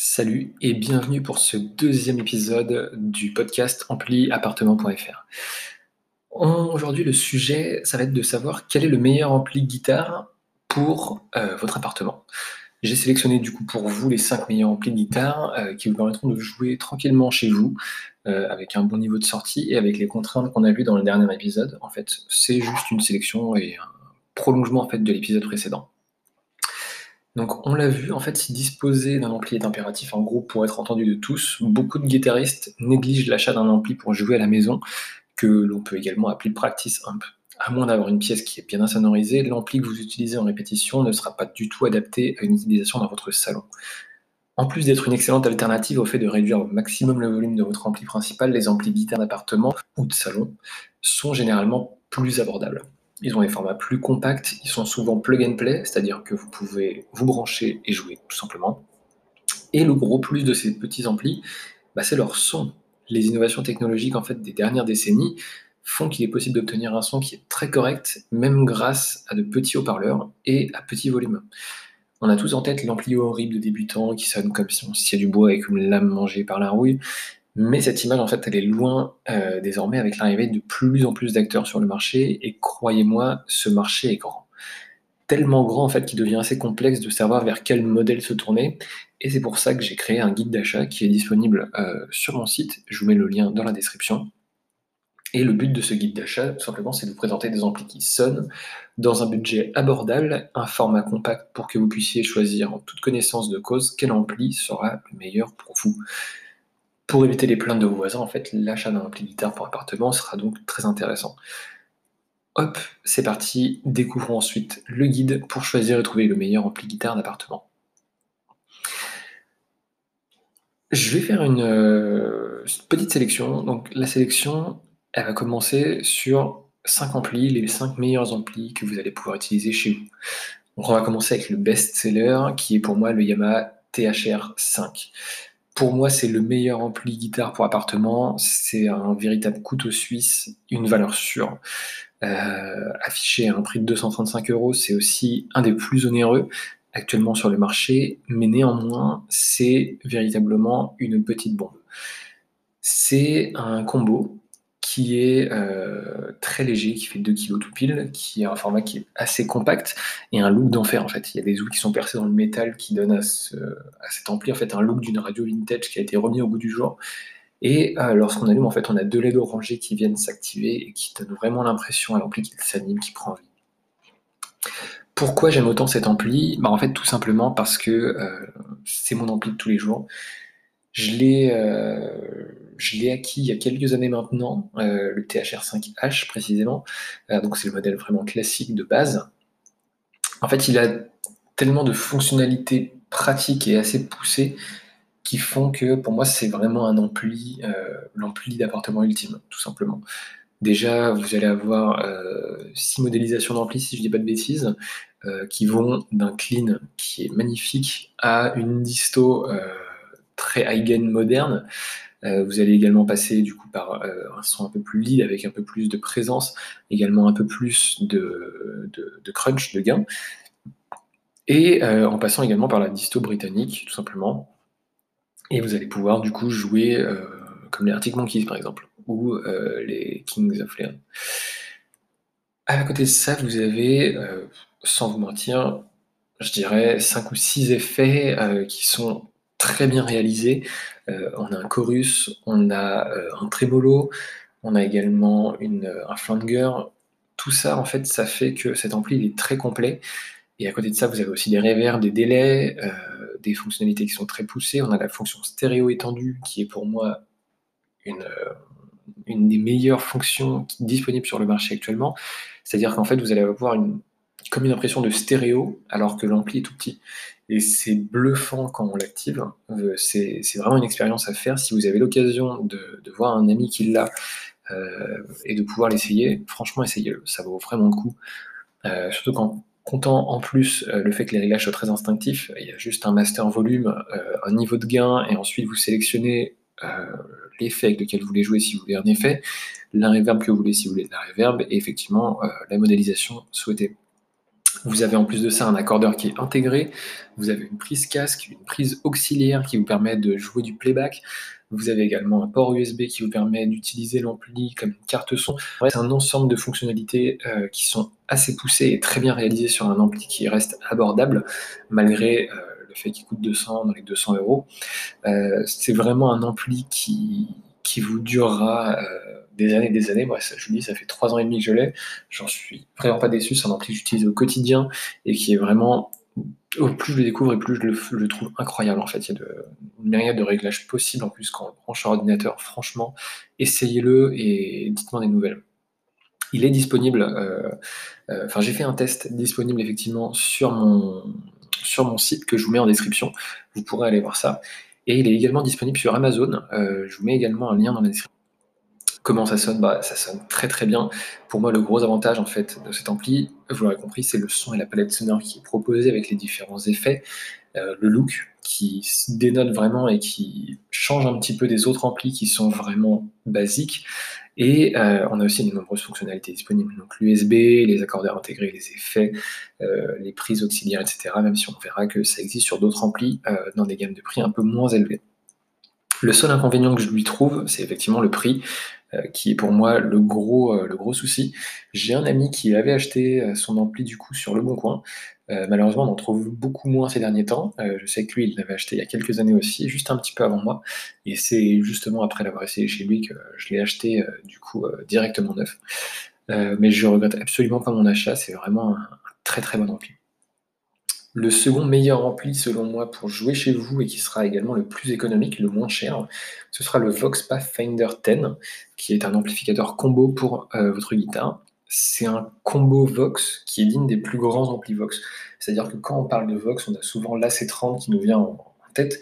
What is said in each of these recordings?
Salut et bienvenue pour ce deuxième épisode du podcast ampli-appartement.fr. Aujourd'hui, le sujet, ça va être de savoir quel est le meilleur ampli guitare pour euh, votre appartement. J'ai sélectionné du coup pour vous les 5 meilleurs amplis de guitare euh, qui vous permettront de jouer tranquillement chez vous euh, avec un bon niveau de sortie et avec les contraintes qu'on a vues dans le dernier épisode. En fait, c'est juste une sélection et un prolongement en de l'épisode précédent. Donc on l'a vu, en fait, si disposer d'un ampli est impératif en groupe pour être entendu de tous, beaucoup de guitaristes négligent l'achat d'un ampli pour jouer à la maison, que l'on peut également appeler practice amp. À moins d'avoir une pièce qui est bien insonorisée, l'ampli que vous utilisez en répétition ne sera pas du tout adapté à une utilisation dans votre salon. En plus d'être une excellente alternative au fait de réduire au maximum le volume de votre ampli principal, les amplis guitare d'appartement ou de salon sont généralement plus abordables. Ils ont des formats plus compacts, ils sont souvent plug and play, c'est-à-dire que vous pouvez vous brancher et jouer tout simplement. Et le gros plus de ces petits amplis, bah, c'est leur son. Les innovations technologiques en fait des dernières décennies font qu'il est possible d'obtenir un son qui est très correct, même grâce à de petits haut-parleurs et à petit volume. On a tous en tête l'ampli horrible de débutant qui sonne comme si on sciait du bois avec une lame mangée par la rouille, mais cette image, en fait, elle est loin euh, désormais avec l'arrivée de plus en plus d'acteurs sur le marché. Et croyez-moi, ce marché est grand. Tellement grand, en fait, qu'il devient assez complexe de savoir vers quel modèle se tourner. Et c'est pour ça que j'ai créé un guide d'achat qui est disponible euh, sur mon site. Je vous mets le lien dans la description. Et le but de ce guide d'achat, tout simplement, c'est de vous présenter des amplis qui sonnent dans un budget abordable, un format compact pour que vous puissiez choisir en toute connaissance de cause quel ampli sera le meilleur pour vous. Pour éviter les plaintes de vos voisins, en fait, l'achat d'un ampli guitare pour appartement sera donc très intéressant. Hop, c'est parti, découvrons ensuite le guide pour choisir et trouver le meilleur ampli guitare d'appartement. Je vais faire une euh, petite sélection. Donc la sélection, elle va commencer sur 5 amplis, les 5 meilleurs amplis que vous allez pouvoir utiliser chez vous. On va commencer avec le best-seller qui est pour moi le Yamaha THR 5. Pour moi, c'est le meilleur ampli guitare pour appartement. C'est un véritable couteau suisse, une valeur sûre. Euh, affiché à un prix de 235 euros, c'est aussi un des plus onéreux actuellement sur le marché, mais néanmoins, c'est véritablement une petite bombe. C'est un combo qui est euh, très léger, qui fait 2 kg tout pile, qui a un format qui est assez compact et un look d'enfer en fait. Il y a des outils qui sont percés dans le métal qui donnent à, cet ampli en fait un look d'une radio vintage qui a été remis au bout du jour. Et euh, lorsqu'on allume, en fait, on a deux LED orangés qui viennent s'activer et qui donnent vraiment l'impression à l'ampli qu'il s'anime, qui prend vie. Pourquoi j'aime autant cet ampli? Bah, En fait, tout simplement parce que euh, c'est mon ampli de tous les jours. Je l'ai je l'ai acquis il y a quelques années maintenant, euh, le THR5H précisément. Euh, donc c'est le modèle vraiment classique de base. En fait, il a tellement de fonctionnalités pratiques et assez poussées qui font que pour moi c'est vraiment un ampli, euh, l'ampli d'appartement ultime, tout simplement. Déjà, vous allez avoir six modélisations d'ampli, si je ne dis pas de bêtises, qui vont d'un clean qui est magnifique à une disto très high-gain moderne, euh, vous allez également passer du coup par euh, un son un peu plus lead avec un peu plus de présence, également un peu plus de, crunch, de gain. Et euh, en passant également par la disto britannique, tout simplement. Et vous allez pouvoir du coup jouer comme les Arctic Monkeys par exemple, ou les Kings of Leon. À côté de ça, vous avez, sans vous mentir, je dirais 5 ou 6 effets qui sont très bien réalisés, euh, on a un chorus, on a euh, un trémolo, on a également un flanger. Tout ça, en fait, ça fait que cet ampli est très complet. Et à côté de ça, vous avez aussi des reverbs, des délais, euh, des fonctionnalités qui sont très poussées. On a la fonction stéréo étendue, qui est pour moi une, une des meilleures fonctions disponibles sur le marché actuellement. C'est-à-dire qu'en fait, vous allez avoir une, comme une impression de stéréo, alors que l'ampli est tout petit. Et c'est bluffant quand on l'active. Euh, c'est vraiment une expérience à faire. Si vous avez l'occasion de, voir un ami qui l'a euh, et de pouvoir l'essayer, franchement, essayez-le. Ça vaut vraiment le coup. Euh, surtout quand comptant en plus le fait que les réglages soient très instinctifs, il y a juste un master volume, un niveau de gain, et ensuite vous sélectionnez l'effet avec lequel vous voulez jouer si vous voulez un effet, la reverb que vous voulez si vous voulez de la reverb, et effectivement la modélisation souhaitée. Vous avez en plus de ça un accordeur qui est intégré, vous avez une prise casque, une prise auxiliaire qui vous permet de jouer du playback, vous avez également un port USB qui vous permet d'utiliser l'ampli comme une carte son. C'est un ensemble de fonctionnalités euh, qui sont assez poussées et très bien réalisées sur un ampli qui reste abordable malgré euh, le fait qu'il coûte 200 dans les 200 euros. Euh, c'est vraiment un ampli qui, qui vous durera des années et des années. Moi, je vous dis, ça fait trois ans et demi que je l'ai. J'en suis vraiment pas déçu. C'est un ampli que j'utilise au quotidien et qui est vraiment plus je le découvre et plus je le, trouve incroyable en fait. Il y a de, une myriade de réglages possibles en plus quand on branche un ordinateur. Franchement, essayez-le et dites-moi des nouvelles. Il est disponible, euh, euh, enfin j'ai fait un test disponible effectivement sur mon, sur mon site que je vous mets en description. Vous pourrez aller voir ça. Et il est également disponible sur Amazon. Euh, je vous mets également un lien dans la description. Comment ça sonne? Bah, Ça sonne très très bien. Pour moi, le gros avantage en fait de cet ampli, vous l'aurez compris, c'est le son et la palette sonore qui est proposée avec les différents effets, euh, le look qui dénote vraiment et qui change un petit peu des autres amplis qui sont vraiment basiques. Et euh, on a aussi de nombreuses fonctionnalités disponibles, donc l'USB, les accordeurs intégrés, les effets, euh, les prises auxiliaires, etc. Même si on verra que ça existe sur d'autres amplis dans des gammes de prix un peu moins élevées. Le seul inconvénient que je lui trouve, c'est effectivement le prix. Euh, qui est pour moi le gros, euh, le gros souci. J'ai un ami qui avait acheté euh, son ampli du coup sur Le Bon Coin. malheureusement, on en trouve beaucoup moins ces derniers temps. je sais que lui, il l'avait acheté il y a quelques années aussi, juste un petit peu avant moi. Et c'est justement après l'avoir essayé chez lui que je l'ai acheté du coup directement neuf. mais je regrette absolument pas mon achat. C'est vraiment un très très bon ampli. Le second meilleur ampli, selon moi, pour jouer chez vous et qui sera également le plus économique, le moins cher, ce sera le Vox Pathfinder 10, qui est un amplificateur combo pour euh, votre guitare. C'est un combo Vox qui est digne des plus grands amplis Vox. C'est-à-dire que quand on parle de Vox, on a souvent l'AC30 qui nous vient en, tête.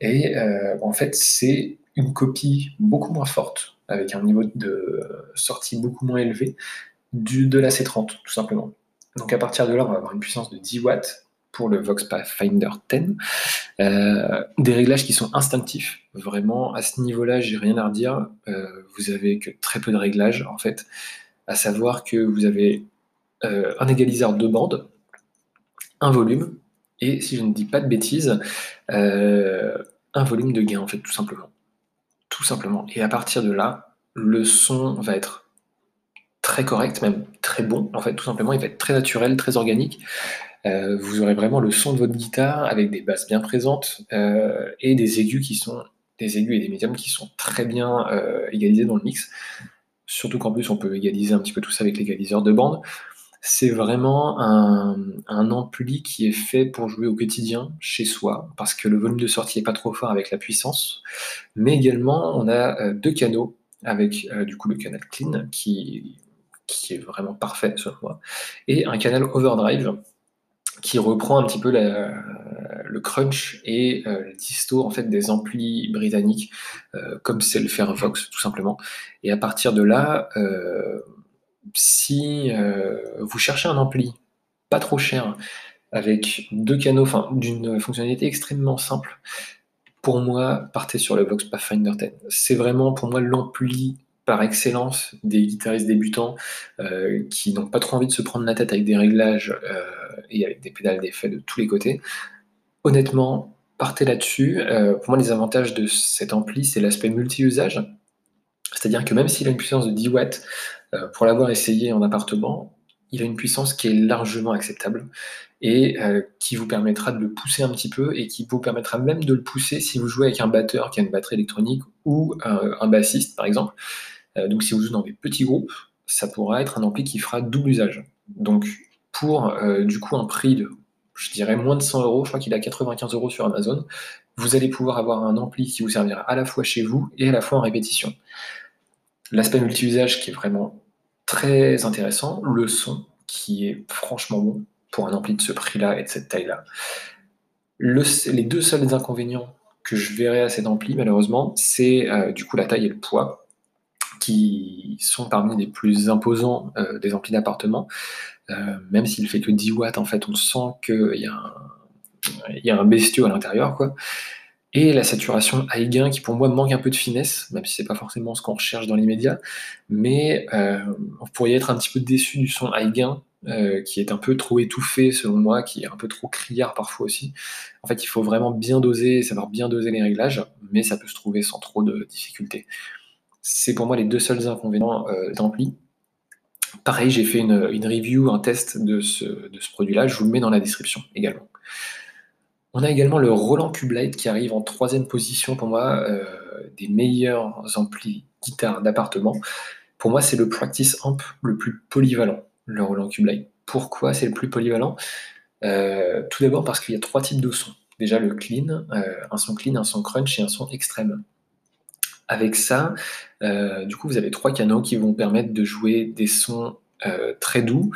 Et euh, en fait, c'est une copie beaucoup moins forte, avec un niveau de sortie beaucoup moins élevé, du, de l'AC30, tout simplement. Donc à partir de là, on va avoir une puissance de 10 watts pour le Vox Pathfinder 10. Euh, des réglages qui sont instinctifs. Vraiment, à ce niveau-là, j'ai rien à redire. Euh, vous avez que très peu de réglages, en fait. À savoir que vous avez euh, un égaliseur de bande, un volume, et si je ne dis pas de bêtises, un volume de gain, en fait, tout simplement. Tout simplement. Et à partir de là, le son va être très correct, même très bon, en fait, tout simplement. Il va être très naturel, très organique. Euh, vous aurez vraiment le son de votre guitare avec des basses bien présentes euh, et des aigus qui sont des aigus et des médiums qui sont très bien euh, égalisés dans le mix. Surtout qu'en plus on peut égaliser un petit peu tout ça avec l'égaliseur de bande. C'est vraiment un, ampli qui est fait pour jouer au quotidien chez soi, parce que le volume de sortie n'est pas trop fort avec la puissance. Mais également, on a deux canaux, avec du coup le canal clean, qui, qui est vraiment parfait selon moi, et un canal overdrive, qui reprend un petit peu le crunch et euh, le disto en fait des amplis britanniques, euh, comme c'est le faire Vox tout simplement. Et à partir de là, euh, si vous cherchez un ampli pas trop cher, avec deux canaux, enfin d'une fonctionnalité extrêmement simple, pour moi, partez sur le Vox Pathfinder 10. C'est vraiment pour moi l'ampli par excellence des guitaristes débutants euh, qui n'ont pas trop envie de se prendre la tête avec des réglages euh, et avec des pédales d'effet de tous les côtés. Honnêtement, partez là-dessus. Euh, pour moi, les avantages de cet ampli, c'est l'aspect multi-usage. C'est-à-dire que même s'il a une puissance de 10 watts, pour l'avoir essayé en appartement, il a une puissance qui est largement acceptable et qui vous permettra de le pousser un petit peu et qui vous permettra même de le pousser si vous jouez avec un batteur qui a une batterie électronique ou un bassiste par exemple. Euh, donc si vous jouez dans des petits groupes, ça pourra être un ampli qui fera double usage. Donc pour euh, du coup un prix de, je dirais, moins de 100 euros, je crois qu'il a 95 euros sur Amazon, vous allez pouvoir avoir un ampli qui vous servira à la fois chez vous et à la fois en répétition. L'aspect multi-usage qui est vraiment très intéressant, le son qui est franchement bon pour un ampli de ce prix-là et de cette taille-là. les deux seuls inconvénients que je verrai à cet ampli, malheureusement, c'est euh, du coup la taille et le poids qui sont parmi les plus imposants euh, des amplis d'appartement. Euh, même s'il fait que 10 watts, en fait, on sent qu'il y, a un bestiau à l'intérieur. quoi. Et la saturation high gain qui pour moi manque un peu de finesse, même si c'est pas forcément ce qu'on recherche dans l'immédiat, mais euh, vous pourriez être un petit peu déçu du son high gain euh, qui est un peu trop étouffé selon moi, qui est un peu trop criard parfois aussi. En fait, il faut vraiment bien doser, savoir bien doser les réglages, mais ça peut se trouver sans trop de difficultés. C'est pour moi les deux seuls inconvénients euh, d'ampli. Pareil, j'ai fait une, review, un test de ce, produit-là, je vous le mets dans la description également. On a également le Roland Cube Light qui arrive en troisième position pour moi, euh, des meilleurs amplis guitare d'appartement. Pour moi, c'est le practice amp le plus polyvalent, le Roland Cube Light. Pourquoi c'est le plus polyvalent? Euh, Tout d'abord parce qu'il y a trois types de sons. Déjà le clean, un son clean, un son crunch et un son extrême. Avec ça, du coup, vous avez trois canaux qui vont permettre de jouer des sons très doux,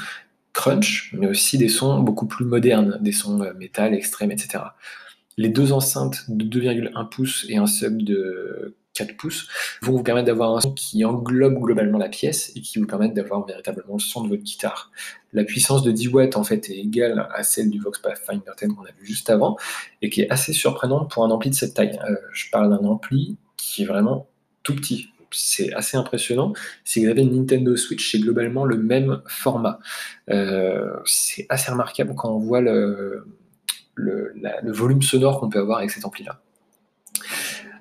crunch, mais aussi des sons beaucoup plus modernes, des sons euh, métal, extrêmes, etc. Les deux enceintes de 2,1 pouces et un sub de 4 pouces vont vous permettre d'avoir un son qui englobe globalement la pièce et qui vous permettent d'avoir véritablement le son de votre guitare. La puissance de 10 watts en fait est égale à celle du Vox Pathfinder 10 qu'on a vu juste avant et qui est assez surprenante pour un ampli de cette taille. Euh, je parle d'un ampli qui est vraiment tout petit c'est assez impressionnant, que vous avez une Nintendo Switch, c'est globalement le même format. Euh, c'est assez remarquable quand on voit le, le, volume sonore qu'on peut avoir avec cet ampli-là.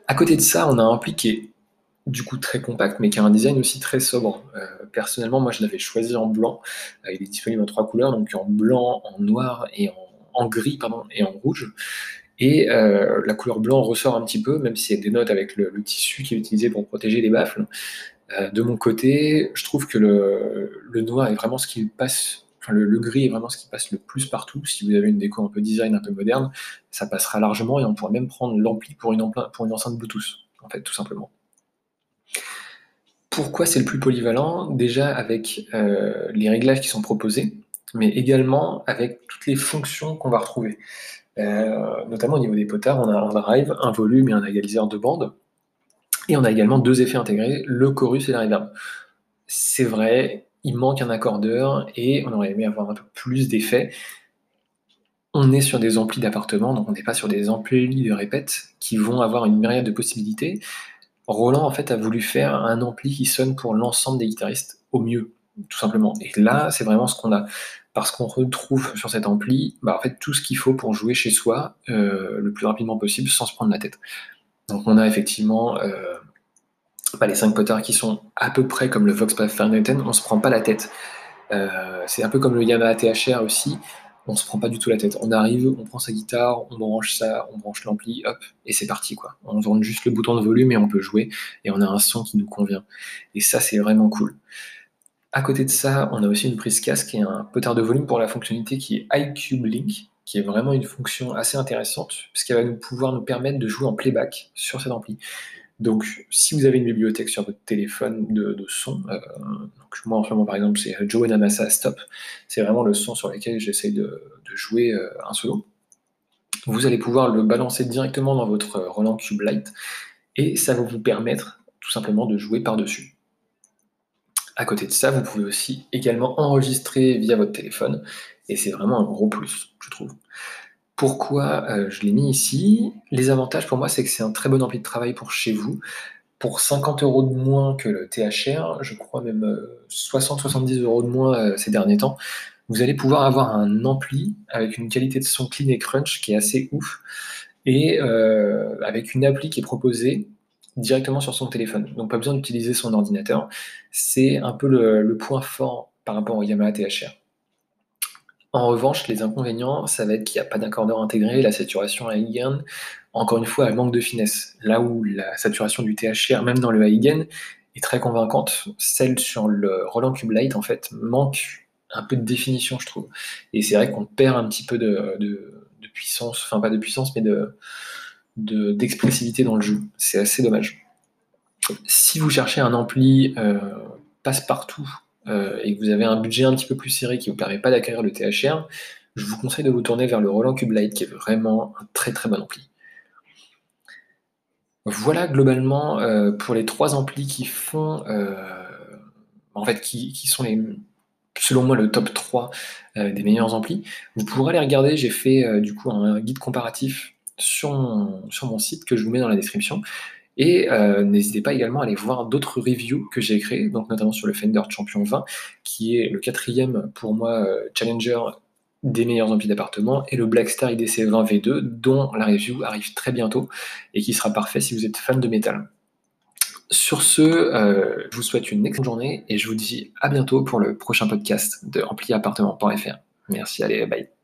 À côté de ça, on a un ampli qui est du coup très compact, mais qui a un design aussi très sobre. Euh, personnellement, moi je l'avais choisi en blanc. Euh, il est disponible en trois couleurs, donc en blanc, en noir et en, en gris pardon, et en rouge. Et euh, la couleur blanc ressort un petit peu, même si elle dénote avec le, tissu qui est utilisé pour protéger les baffles. Euh, de mon côté, je trouve que le, noir est vraiment ce qui passe, enfin le, gris est vraiment ce qui passe le plus partout. Si vous avez une déco un peu design, un peu moderne, ça passera largement et on pourra même prendre l'ampli pour une, enceinte Bluetooth, en fait, tout simplement. Pourquoi c'est le plus polyvalent? Déjà avec euh, les réglages qui sont proposés, mais également avec toutes les fonctions qu'on va retrouver. Euh, notamment au niveau des potards, on a un drive, un volume et un égaliseur de bande. Et on a également deux effets intégrés, le chorus et la reverb. C'est vrai, il manque un accordeur et on aurait aimé avoir un peu plus d'effets. On est sur des amplis d'appartement, donc on n'est pas sur des amplis de répète qui vont avoir une myriade de possibilités. Roland en fait a voulu faire un ampli qui sonne pour l'ensemble des guitaristes au mieux, tout simplement. Et là, c'est vraiment ce qu'on a parce qu'on retrouve sur cet ampli bah, en fait, tout ce qu'il faut pour jouer chez soi euh, le plus rapidement possible sans se prendre la tête. Donc on a effectivement euh, bah, les 5 potards qui sont à peu près comme le Vox Pathfinder 10, on se prend pas la tête. Euh, c'est un peu comme le Yamaha THR aussi, on se prend pas du tout la tête. On arrive, on prend sa guitare, on branche ça, on branche l'ampli, hop, et c'est parti quoi. On tourne juste le bouton de volume et on peut jouer, et on a un son qui nous convient. Et ça c'est vraiment cool. À côté de ça, on a aussi une prise casque et un potard de volume pour la fonctionnalité qui est iCube Link, qui est vraiment une fonction assez intéressante, puisqu'elle va nous pouvoir nous permettre de jouer en playback sur cet ampli. Donc, si vous avez une bibliothèque sur votre téléphone de, son, euh, moi en ce moment par exemple c'est Joe Namasa Stop, c'est vraiment le son sur lequel j'essaie de, jouer euh, un solo. Vous allez pouvoir le balancer directement dans votre Roland Cube Light et ça va vous permettre tout simplement de jouer par-dessus. À côté de ça, vous pouvez aussi également enregistrer via votre téléphone, et c'est vraiment un gros plus, je trouve. Pourquoi euh, je l'ai mis ici? Les avantages pour moi, c'est que c'est un très bon ampli de travail pour chez vous. Pour 50 euros de moins que le THR, je crois même 60-70 euh, euros de moins euh, ces derniers temps, vous allez pouvoir avoir un ampli avec une qualité de son clean et crunch qui est assez ouf, et avec une appli qui est proposée directement sur son téléphone. Donc pas besoin d'utiliser son ordinateur. C'est un peu le, point fort par rapport au Yamaha THR. En revanche, les inconvénients, ça va être qu'il n'y a pas d'accordeur intégré, la saturation à high encore une fois, elle manque de finesse. Là où la saturation du THR, même dans le high est très convaincante, celle sur le Roland Cube Light, en fait, manque un peu de définition, je trouve. Et c'est vrai qu'on perd un petit peu de puissance, enfin pas de puissance, mais de, d'expressivité dans le jeu. C'est assez dommage. Si vous cherchez un ampli euh, passe-partout euh, et que vous avez un budget un petit peu plus serré qui ne vous permet pas d'acquérir le THR, je vous conseille de vous tourner vers le Roland Cube Light qui est vraiment un très très bon ampli. Voilà globalement euh, pour les trois amplis qui font, en fait, qui, sont les, selon moi le top 3 des meilleurs amplis. Vous pourrez aller regarder, j'ai fait du coup un guide comparatif sur mon, site que je vous mets dans la description. Et euh, n'hésitez pas également à aller voir d'autres reviews que j'ai créées, donc notamment sur le Fender Champion 20, qui est le quatrième pour moi euh, challenger des meilleurs amplis d'appartement, et le Blackstar IDC 20 V2, dont la review arrive très bientôt et qui sera parfait si vous êtes fan de métal. Sur ce, euh, je vous souhaite une excellente journée et je vous dis à bientôt pour le prochain podcast de ampli-appartement.fr. Merci, allez, bye.